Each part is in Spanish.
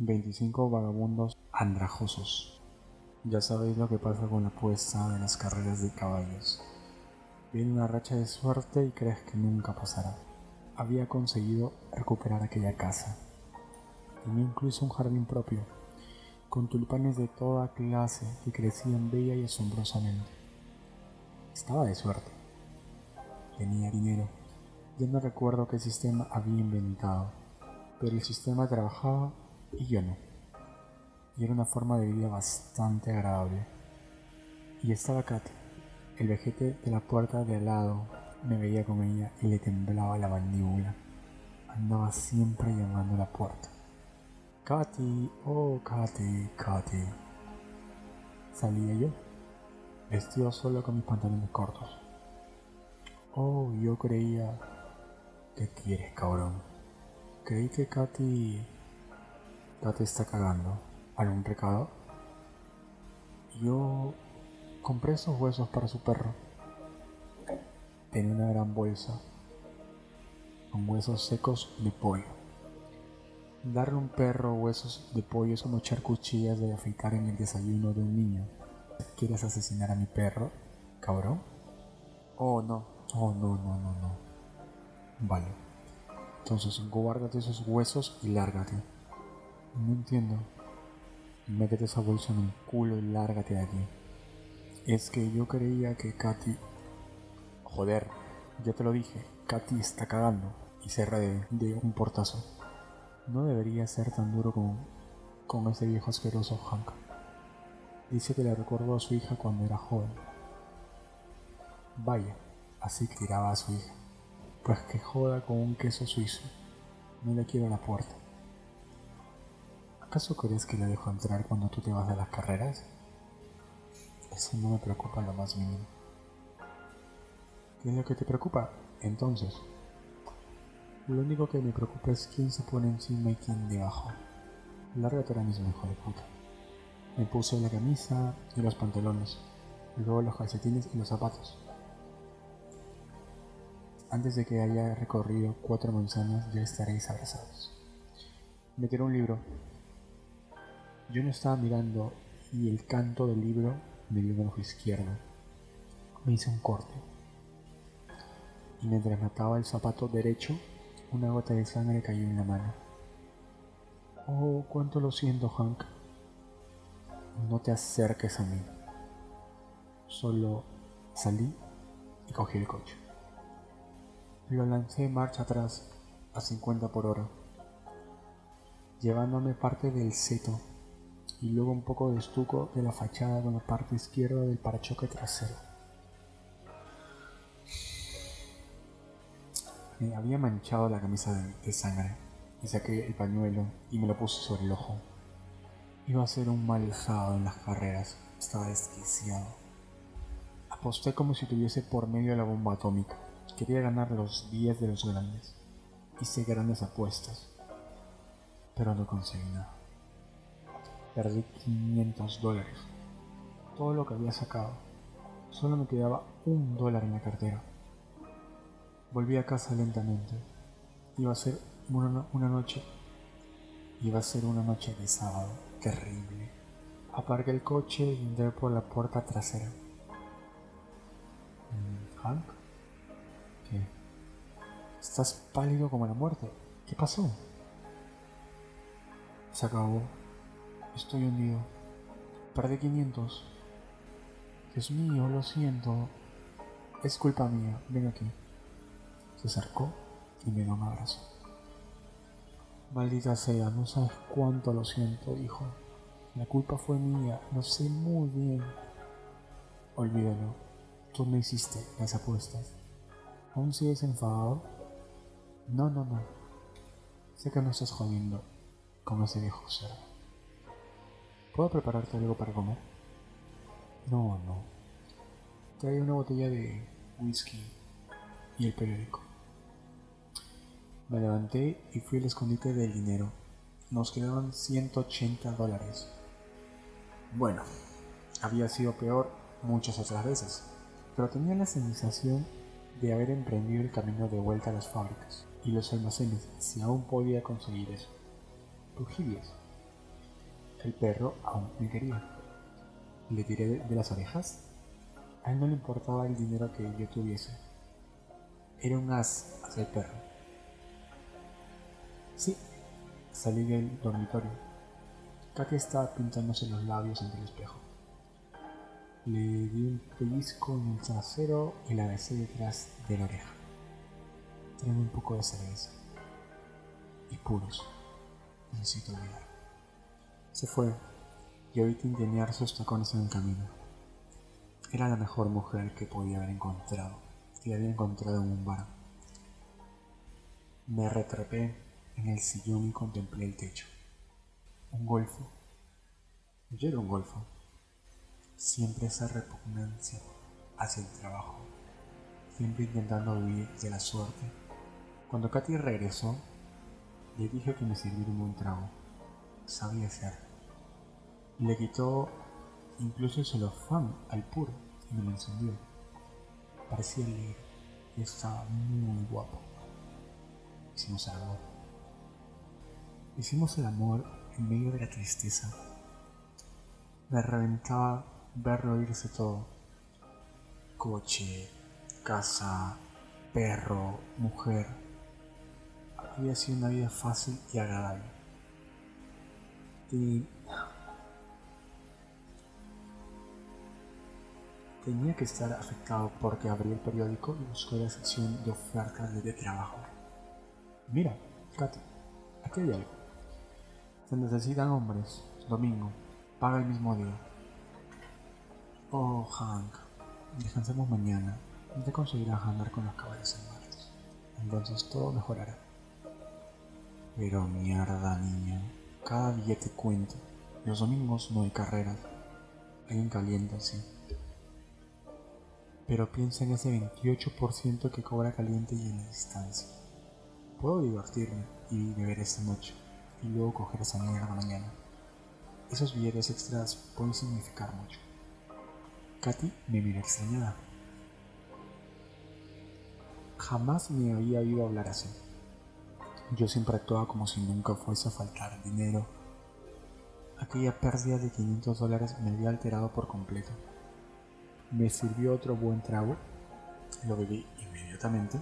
25 vagabundos andrajosos. Ya sabéis lo que pasa con la apuesta de las carreras de caballos. Viene una racha de suerte y crees que nunca pasará. Había conseguido recuperar aquella casa. Tenía incluso un jardín propio, con tulipanes de toda clase que crecían bella y asombrosamente. Estaba de suerte. Tenía dinero. Ya no recuerdo qué sistema había inventado, pero el sistema trabajaba y yo no. Y era una forma de vida bastante agradable. Y estaba Katy, el vejete de la puerta de al lado, me veía con ella y le temblaba la mandíbula. Andaba siempre llamando a la puerta. Katy, oh Katy, Katy. Salía yo, vestido solo con mis pantalones cortos. Oh, yo creía... ¿Qué quieres, cabrón? Creí que Katy ya te está cagando. ¿Algún recado? Yo compré esos huesos para su perro. Tenía una gran bolsa con huesos secos de pollo. Darle a un perro huesos de pollo es como echar cuchillas de afeitar en el desayuno de un niño. ¿Quieres asesinar a mi perro, cabrón? Oh, no. Oh, no, no, no, no. Vale. Entonces, guárdate esos huesos y lárgate. No entiendo. Métete esa bolsa en el culo y lárgate de aquí. Es que yo creía que Katy... Joder, ya te lo dije, Katy está cagando y cerra de, un portazo. No debería ser tan duro con, con ese viejo asqueroso Hank. Dice que le recordó a su hija cuando era joven. Vaya, así tiraba a su hija. Pues que joda con un queso suizo. No le quiero la puerta. ¿Acaso crees que le dejo entrar cuando tú te vas de las carreras? Eso no me preocupa lo más mínimo. ¿Qué es lo que te preocupa? Entonces, lo único que me preocupa es quién se pone encima y quién debajo. Lárgate ahora mismo, hijo de puta. Me puse la camisa y los pantalones, luego los calcetines y los zapatos. Antes de que haya recorrido cuatro manzanas ya estaréis abrazados. Meteré un libro yo no estaba mirando y el canto del libro me dio el ojo izquierdo. Me hice un corte. Y mientras mataba el zapato derecho, una gota de sangre cayó en la mano. Oh, cuánto lo siento, Hank. No te acerques a mí. Solo salí y cogí el coche. Lo lancé marcha atrás a 50 por hora, llevándome parte del seto y luego un poco de estuco de la fachada con la parte izquierda del parachoque trasero. Me había manchado la camisa de, sangre y saqué el pañuelo y me lo puse sobre el ojo. Iba a ser un mal en las carreras, estaba desquiciado. Aposté como si tuviese por medio la bomba atómica. Quería ganar los 10 de los grandes. Hice grandes apuestas, pero no conseguí nada. Perdí 500 dólares. Todo lo que había sacado. Solo me quedaba un dólar en la cartera. Volví a casa lentamente. Iba a ser una, noche. Iba a ser una noche de sábado. Terrible. Aparqué el coche y entré por la puerta trasera. Mm, ¿Hank? ¿Qué? Estás pálido como la muerte. ¿Qué pasó? Se acabó. Estoy hundido. Perdí 500. Dios mío, lo siento. Es culpa mía. Ven aquí. Se acercó y me dio un abrazo. Maldita sea, no sabes cuánto lo siento, hijo. La culpa fue mía, lo sé muy bien. Olvídalo, tú me hiciste las apuestas. ¿Aún sigues enfadado? No, no, no. Sé que no estás jodiendo con ese viejo cerdo. ¿Puedo prepararte algo para comer? No, no. Trae una botella de whisky y el periódico. Me levanté y fui al escondite del dinero. Nos quedaban 180 dólares. Bueno, había sido peor muchas otras veces, pero tenía la sensación de haber emprendido el camino de vuelta a las fábricas y los almacenes si aún podía conseguir eso. El perro aún me quería. Le tiré de las orejas. A él no le importaba el dinero que yo tuviese. Era un as hacia el perro. Sí, salí del dormitorio. Katy estaba pintándose los labios ante el espejo. Le di un pellizco en el trasero y la besé detrás de la oreja. Tráeme un poco de cerveza. Y puros. Necesito olvidar. Se fue y oí tintinear sus tacones en el camino. Era la mejor mujer que podía haber encontrado y había encontrado en un bar. Me retrapé en el sillón y contemplé el techo. Un golfo. Yo era un golfo. Siempre esa repugnancia hacia el trabajo. Siempre intentando huir de la suerte. Cuando Katy regresó, le dije que me sirviera un buen trago. Sabía hacer. Le quitó incluso el celofán al puro y me lo encendió. Parecía alegre y estaba muy guapo. Hicimos amor. Hicimos el amor en medio de la tristeza. Me reventaba verlo irse todo. Coche, casa, perro, mujer. Había sido una vida fácil y agradable. Tenía que estar afectado porque abrí el periódico y buscó la sección de ofertas de trabajo. Mira, Katy, aquí hay algo. Se necesitan hombres. Domingo. Paga el mismo día. Oh, Hank. Descansemos mañana. Ya conseguirás andar con los caballos en martes. Entonces todo mejorará. Pero mierda, niño. Cada día te cuento. Los domingos no hay carreras. Hay un caliente, sí. Pero piensa en ese 28% que cobra caliente y en la distancia. Puedo divertirme y beber esta noche y luego coger esa mierda mañana. Esos billetes extras pueden significar mucho. Katy me miró extrañada. Jamás me había oído hablar así. Yo siempre actuaba como si nunca fuese a faltar dinero. Aquella pérdida de 500 dólares me había alterado por completo. Me sirvió otro buen trago, lo bebí inmediatamente.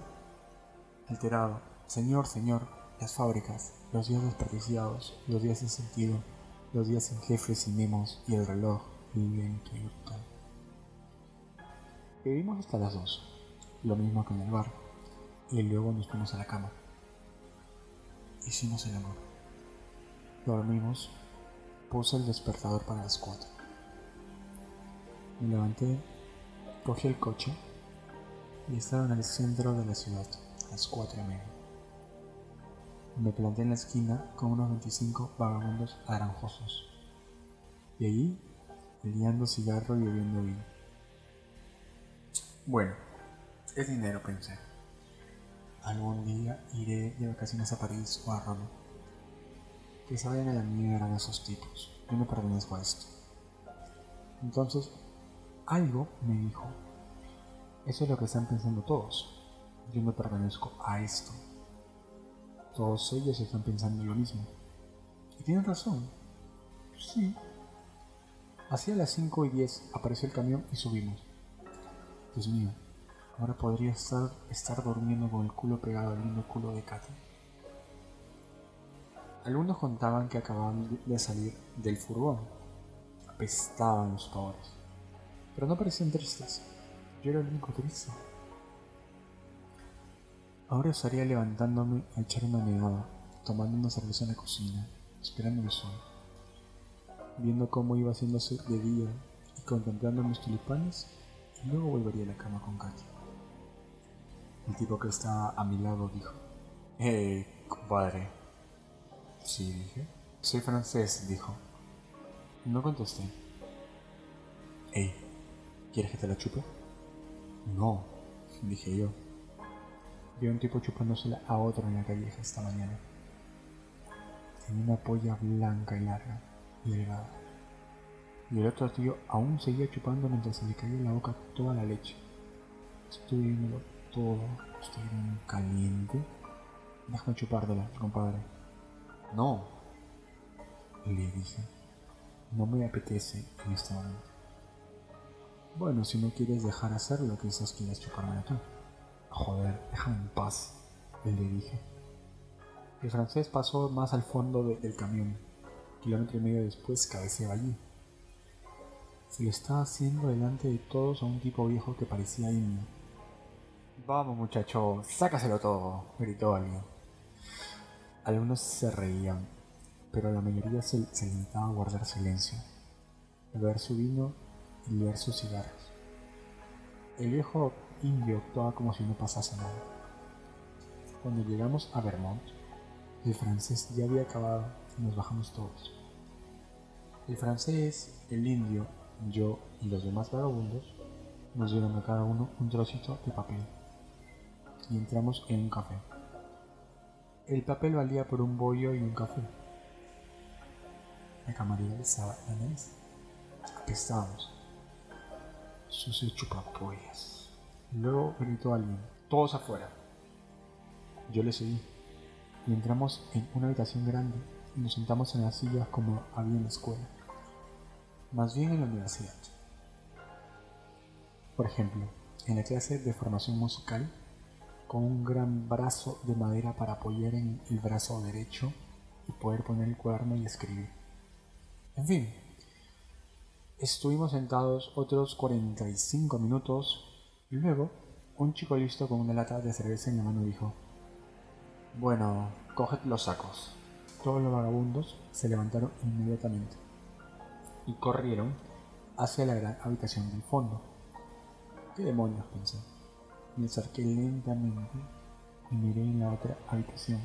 Alterado, señor, señor, las fábricas, los días desperdiciados, los días sin sentido, los días sin jefes y memos y el reloj lento y brutal. Bebimos hasta las dos, lo mismo que en el bar, y luego nos fuimos a la cama. Hicimos el amor. Dormimos, puse el despertador para las cuatro. Me levanté, cogí el coche y estaba en el centro de la ciudad a las cuatro y media. Me planté en la esquina con unos 25 vagabundos naranjosos. Y allí, liando cigarro y bebiendo vino. Bueno, es dinero, pensé. Algún día iré de vacaciones a París o a Roma. Que se vayan a la mierda esos tipos. Yo me pertenezco a esto. Entonces, algo me dijo. Eso es lo que están pensando todos. Yo me pertenezco a esto. Todos ellos están pensando lo mismo. Y tienen razón. Sí. Hacia las 5 y 10 apareció el camión y subimos. Dios mío, ahora podría estar, estar durmiendo con el culo pegado al lindo culo de Katy. Algunos contaban que acababan de salir del furgón. Apestaban los pobres. Pero no parecían tristes. Yo era el único triste. Ahora estaría levantándome a echar una negada, tomando una cerveza en la cocina, esperando el sol, viendo cómo iba haciéndose de día y contemplando mis tulipanes, y luego volvería a la cama con Katy. El tipo que estaba a mi lado dijo, ¡Eh, compadre! Sí, dije. Soy francés, dijo. No contesté. ¡Ey! ¿Quieres que te la chupe? No, dije yo. Vi a un tipo chupándosela a otro en la calleja esta mañana. Tenía una polla blanca y larga y delgada. Y el otro tío aún seguía chupando mientras se le caía en la boca toda la leche. Estoy viéndolo todo, estoy bien caliente. Déjame chupártela, compadre. No, le dije. No me apetece en este momento. Bueno, si no quieres dejar hacer lo que quizás quieres chuparme tú. Joder, déjame en paz, le dije. El francés pasó más al fondo del camión. Kilómetro y medio después cabeceaba allí. Se lo estaba haciendo delante de todos a un tipo viejo que parecía indio. Vamos muchacho, sácaselo todo, gritó alguien. Algunos se reían, pero la mayoría se, se limitaba a guardar silencio, beber su vino y leer sus cigarros. El viejo indio actuaba como si no pasase nada. Cuando llegamos a Vermont, el francés ya había acabado y nos bajamos todos. El francés, el indio, yo y los demás vagabundos nos dieron a cada uno un trocito de papel y entramos en un café. El papel valía por un bollo y un café. La camarera estaba en la. Sucio chupapollas. Luego gritó alguien, todos afuera. Yo le seguí y entramos en una habitación grande y nos sentamos en las sillas como había en la escuela más bien en la universidad. Por ejemplo, en la clase de formación musical, con un gran brazo de madera para apoyar en el brazo derecho y poder poner el cuaderno y escribir. En fin, estuvimos sentados otros 45 minutos y luego un chico listo con una lata de cerveza en la mano dijo, bueno, coged los sacos. Todos los vagabundos se levantaron inmediatamente y corrieron hacia la gran habitación del fondo. ¿Qué demonios? pensé. Me acerqué lentamente y miré en la otra habitación.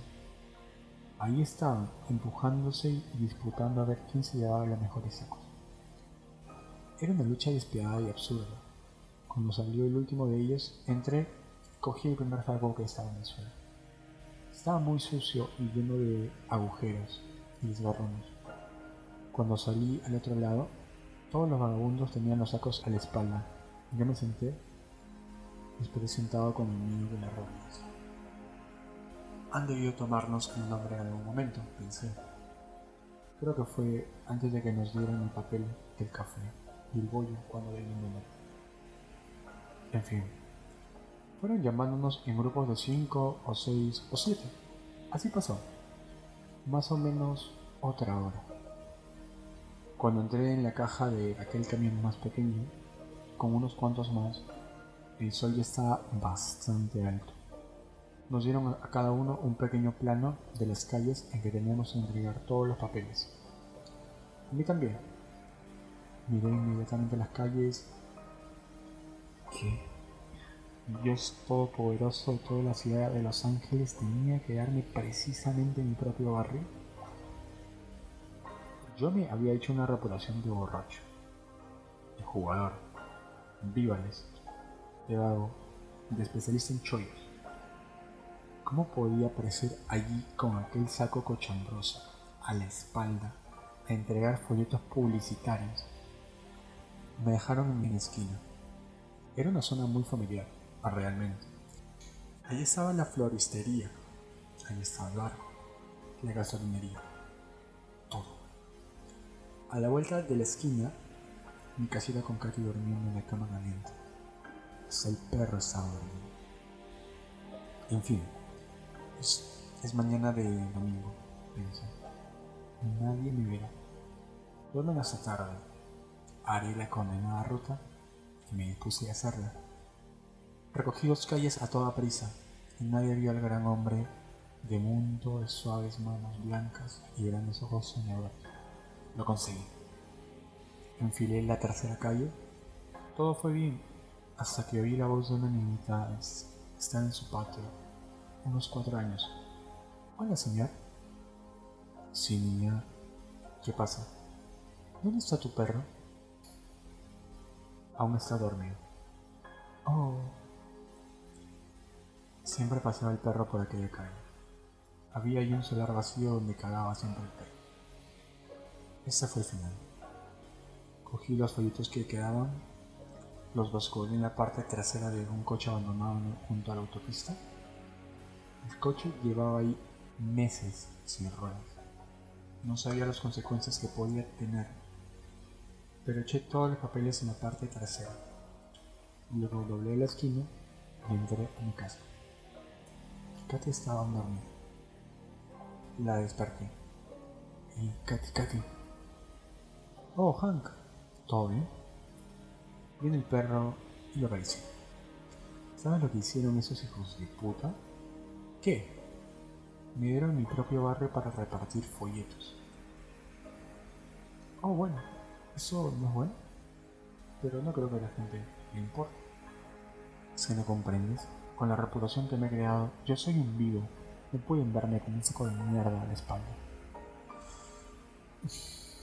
Ahí estaban, empujándose y disputando a ver quién se llevaba los mejores sacos. Era una lucha despiadada y absurda. Cuando salió el último de ellos, entré cogí el primer saco que estaba en el suelo. Estaba muy sucio y lleno de agujeros y desgarrones. Cuando salí al otro lado, todos los vagabundos tenían los sacos a la espalda. Yo me senté y esperé sentado con el niño de las rodillas. Han debido tomarnos el nombre en algún momento, pensé. Creo que fue antes de que nos dieran el papel del café bollo cuando di el número. En fin, fueron llamándonos en grupos de cinco o seis o siete. Así pasó. Más o menos otra hora. Cuando entré en la caja de aquel camión más pequeño, con unos cuantos más, el sol ya estaba bastante alto. Nos dieron a cada uno un pequeño plano de las calles en que teníamos que entregar todos los papeles. A mí también. Miré inmediatamente las calles. ¿Qué? Dios Todopoderoso de toda la ciudad de Los Ángeles tenía que darme precisamente en mi propio barrio. Yo me había hecho una reputación de borracho, de jugador, vívales, de vago, de especialista en chollos. ¿Cómo podía aparecer allí con aquel saco cochambroso a la espalda a entregar folletos publicitarios? Me dejaron en mi esquina. Era una zona muy familiar, realmente. Allí estaba la floristería, allí estaba el bar, la gasolinería a la vuelta de la esquina, mi casita con Katy durmiendo en la cama caliente. El perro estaba dormido. En fin, es, mañana de domingo, pensé. Nadie me verá. Duermen hasta tarde. Haré la condenada ruta y me dispuse a hacerla. Recogí dos calles a toda prisa y nadie vio al gran hombre de mundo de suaves manos blancas y grandes ojos soñadores. Lo conseguí. Enfilé la tercera calle. Todo fue bien, hasta que oí la voz de una niñita. Está en su patio, unos cuatro años. Hola, señor. Sí, niña. ¿Qué pasa? ¿Dónde está tu perro? Aún está dormido. Oh. Siempre pasaba el perro por aquella calle. Había ahí un solar vacío donde cagaba siempre el perro. Ese fue el final. Cogí los folletos que quedaban, los basculé en la parte trasera de un coche abandonado junto a la autopista. El coche llevaba ahí meses sin ruedas. No sabía las consecuencias que podía tener pero eché todos los papeles en la parte trasera. Luego doblé la esquina y entré a mi casa. Katy estaba dormida. La desperté. Y Katy, Katy. Oh, Hank. ¿Todo bien? Viene el perro y lo acarició. ¿Sabes lo que hicieron esos hijos de puta? ¿Qué? Me dieron mi propio barrio para repartir folletos. Oh, bueno, eso no es bueno. Pero no creo que a la gente le importe. Si no comprendes, con la reputación que me he creado, yo soy un vivo. No pueden verme como un saco de mierda a la espalda.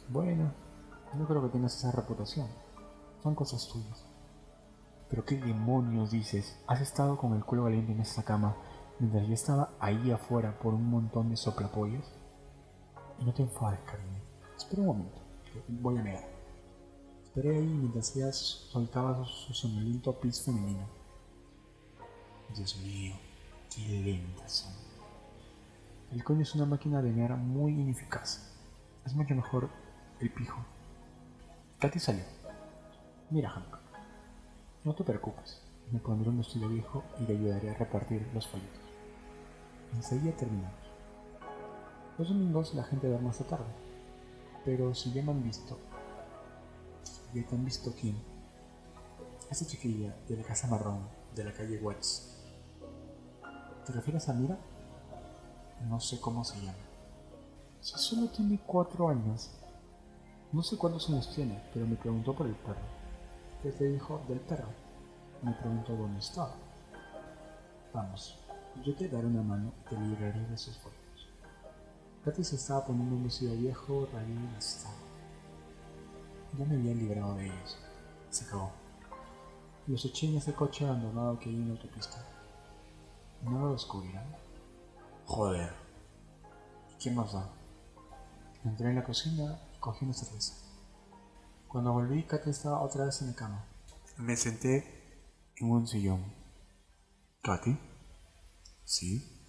Bueno, no creo que tengas esa reputación. Son cosas tuyas. Pero qué demonios dices, has estado con el culo caliente en esta cama mientras yo estaba ahí afuera por un montón de soplapollos. Y no te enfades, cariño. Espera un momento, voy a negar. Ahí mientras ella soltaba su sonoliento pis femenino. Dios mío, qué lentas son. El coño es una máquina de mear muy ineficaz. Es mucho mejor el pijo. Katy salió. Mira, Hank. No te preocupes. Me pondré un vestido viejo y le ayudaré a repartir los folletos. Enseguida terminamos. Los domingos la gente duerme hasta tarde. Pero si ya me han visto, ya te han visto quién. Esa chiquilla de la casa marrón de la calle Watts. ¿Te refieres a Mira? No sé cómo se llama. Si solo tiene cuatro años. No sé cuántos años tiene, pero me preguntó por el perro. ¿Qué te dijo del perro? Me preguntó dónde estaba. Vamos, yo te daré una mano y te libraré de esos fotos. Katy se estaba poniendo un vestido viejo, raído y gastado. Ya me había librado de ellos. Se acabó. Los eché en ese coche abandonado que hay en la autopista. ¿No lo descubrirán? Joder. ¿Quién más da? Entré en la cocina y cogí una cerveza. Cuando volví, Katy estaba otra vez en la cama. Me senté en un sillón. ¿Katy? ¿Sí?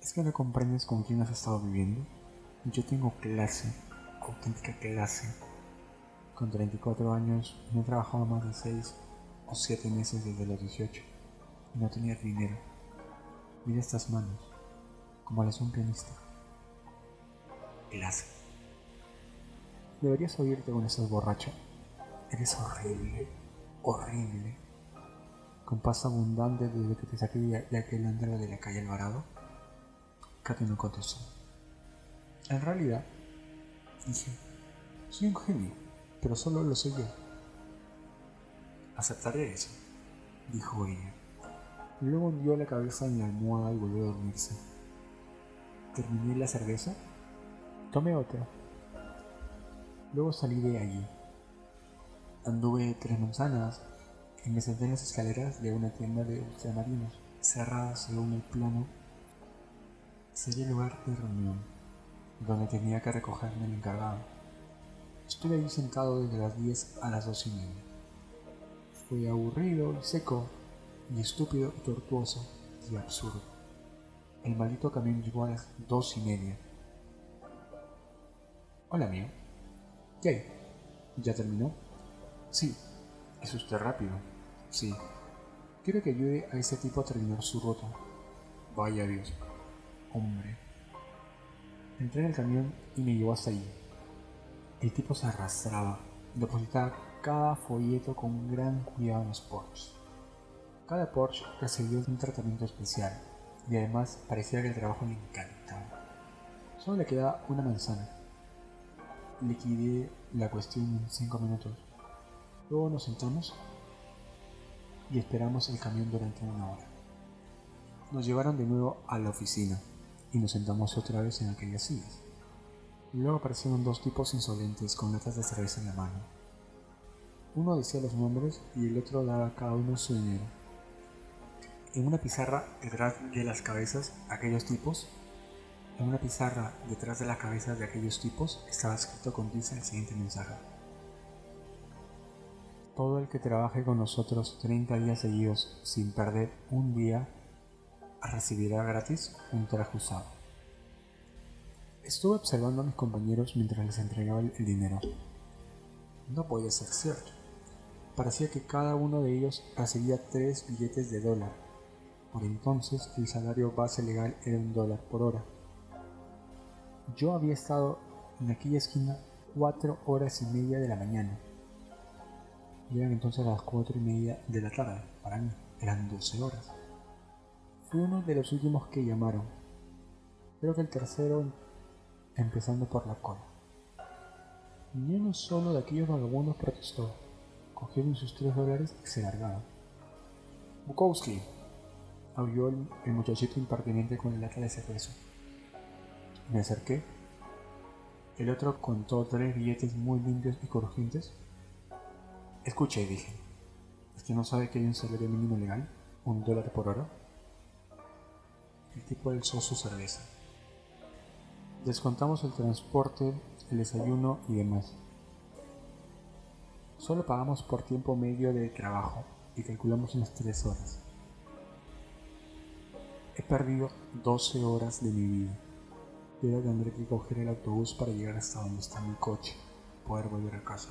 ¿Es que no comprendes con quién has estado viviendo? Yo tengo clase, auténtica clase. Con 34 años no he trabajado más de 6 o 7 meses desde los 18 y no tenía dinero. Mira estas manos, como las de un pianista. Clase. Deberías oírte con estás borracho. Eres horrible, horrible. Con paz abundante desde que te saqué de aquel andero de la calle Alvarado. Katy no contestó. En realidad, dije, soy un genio, pero solo lo soy yo. Aceptaré eso, dijo ella. Luego hundió la cabeza en la almohada y volvió a dormirse. Terminé la cerveza, tomé otra. Luego salí de allí. Anduve tres manzanas y me senté en las escaleras de una tienda de ultramarinos, cerradas según el plano sería el lugar de reunión, donde tenía que recogerme el encargado. Estuve allí sentado desde las 10 a las 2 y media. Fue aburrido y seco, y estúpido y tortuoso y absurdo. El maldito camión llegó a las 2 y media. Hola, mío. ¿Qué? ¿Ya terminó? Sí. ¿Es usted rápido? Sí. Quiero que ayude a ese tipo a terminar su ruta. Vaya Dios hombre. Entré en el camión y me llevó hasta allí. El tipo se arrastraba, depositaba cada folleto con gran cuidado en los Porsche. Cada Porsche recibió un tratamiento especial y además parecía que el trabajo le encantaba. Solo le quedaba una manzana. Liquidé la cuestión en cinco minutos. Luego nos sentamos y esperamos el camión durante una hora. Nos llevaron de nuevo a la oficina y nos sentamos otra vez en aquellas sillas. Luego aparecieron dos tipos insolentes con latas de cerveza en la mano. Uno decía los nombres y el otro daba a cada uno su dinero. En una pizarra detrás de las cabezas aquellos tipos, en una pizarra detrás de las cabezas de aquellos tipos estaba escrito con tiza el siguiente mensaje. Todo el que trabaje con nosotros 30 días seguidos sin perder un día recibirá gratis un traje usado. Estuve observando a mis compañeros mientras les entregaba el dinero. No podía ser cierto. Parecía que cada uno de ellos recibía tres billetes de dólar. Por entonces el salario base legal era un dólar por hora. Yo había estado en aquella esquina cuatro horas y media de la mañana. Y eran entonces las cuatro y media de la tarde. Para mí eran doce horas. Fui uno de los últimos que llamaron. Creo que el tercero empezando por la cola. Ni uno solo de aquellos vagabundos protestó. Cogieron sus tres dólares y se largaron. Bukowski, aulló el, muchachito impertinente con el lata de cerveza. Me acerqué. El otro contó tres billetes muy limpios y crujientes. Escuché, dije. ¿Es que no sabe que hay un salario mínimo legal? ¿Un dólar por hora? El tipo alzó su cerveza. Descontamos el transporte, el desayuno y demás. Solo pagamos por tiempo medio de trabajo y calculamos unas 3 horas. He perdido 12 horas de mi vida. Y ahora tendré que coger el autobús para llegar hasta donde está mi coche, poder volver a casa.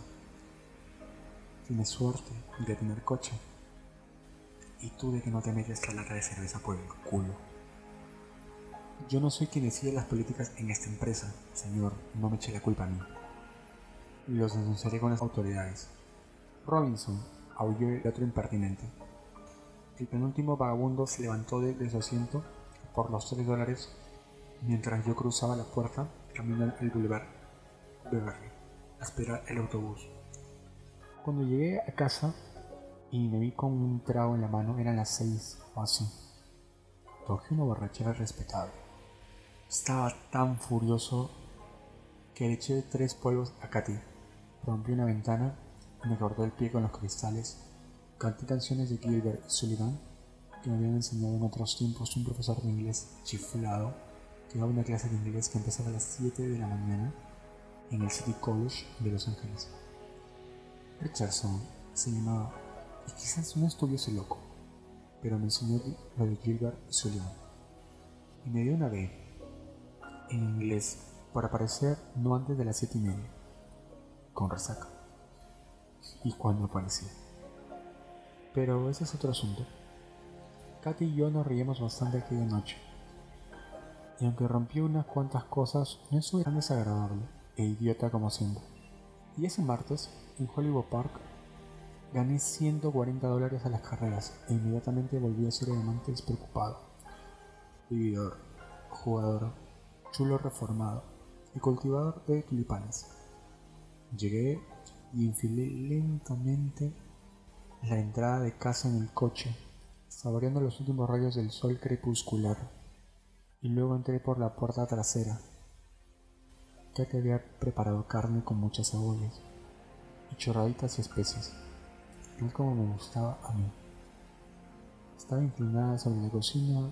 Tienes suerte de tener coche. Y tú de que no te metes la lata de cerveza por el culo. Yo no soy quien decide las políticas en esta empresa, señor, no me eche la culpa a mí. Los denunciaré con las autoridades. Robinson, aulló el otro impertinente. El penúltimo vagabundo se levantó de, su asiento por los tres dólares mientras yo cruzaba la puerta camino al boulevard Beverly a esperar el autobús. Cuando llegué a casa y me vi con un trago en la mano, eran las seis o así. Cogí una borrachera respetable. Estaba tan furioso que le eché tres polvos a Katy. Rompí una ventana y me cortó el pie con los cristales. Canté canciones de Gilbert Sullivan que me habían enseñado en otros tiempos un profesor de inglés chiflado que daba una clase de inglés que empezaba a las 7 de la mañana en el City College de Los Ángeles. Richardson se llamaba y quizás no estuviese loco, pero me enseñó lo de Gilbert Sullivan y me dio una B en inglés para aparecer no antes de las siete y media, con resaca. Y cuando aparecía. Pero ese es otro asunto. Katy y yo nos reímos bastante aquella noche. Y aunque rompí unas cuantas cosas, no soy tan desagradable e idiota como siempre. Y ese martes, en Hollywood Park, gané 140 dólares a las carreras e inmediatamente volví a ser amante despreocupado. Vividor, jugador, chulo reformado y cultivador de tulipanes. Llegué y enfilé lentamente la entrada de casa en el coche, saboreando los últimos rayos del sol crepuscular, y luego entré por la puerta trasera, ya que había preparado carne con muchas cebollas y chorraditas y especies, tal como me gustaba a mí. Estaba inclinada sobre la cocina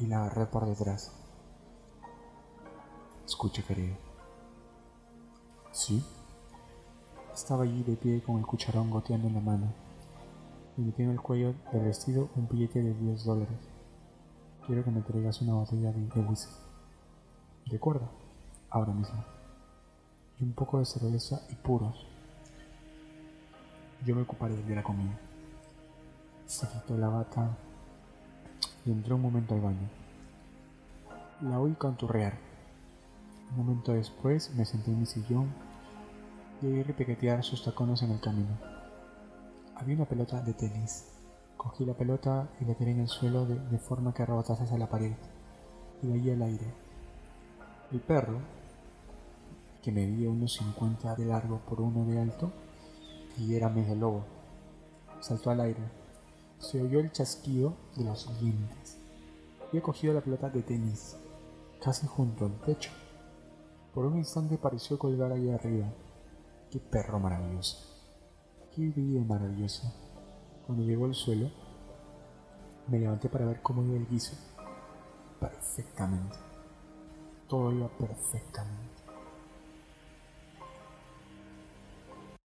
y la agarré por detrás. Escucha, querido. ¿Sí? Estaba allí de pie con el cucharón goteando en la mano y metí en el cuello del vestido un billete de 10 dólares. Quiero que me traigas una botella de, whisky. ¿De acuerdo? Ahora mismo. Y un poco de cerveza y puros. Yo me ocuparé de la comida. Se quitó la bata y entró un momento al baño. La oí canturrear un momento después me senté en mi sillón y oí repequetear sus tacones en el camino. Había una pelota de tenis. Cogí la pelota y la tiré en el suelo de, forma que rebotase hacia la pared y de al aire. El perro, que medía unos 50 de largo por uno de alto y era medio lobo, saltó al aire. Se oyó el chasquido de los dientes. Había cogido la pelota de tenis, casi junto al pecho. Por un instante pareció colgar ahí arriba. Qué perro maravilloso. Qué vida maravillosa. Cuando llegó al suelo, me levanté para ver cómo iba el guiso. Perfectamente. Todo iba perfectamente.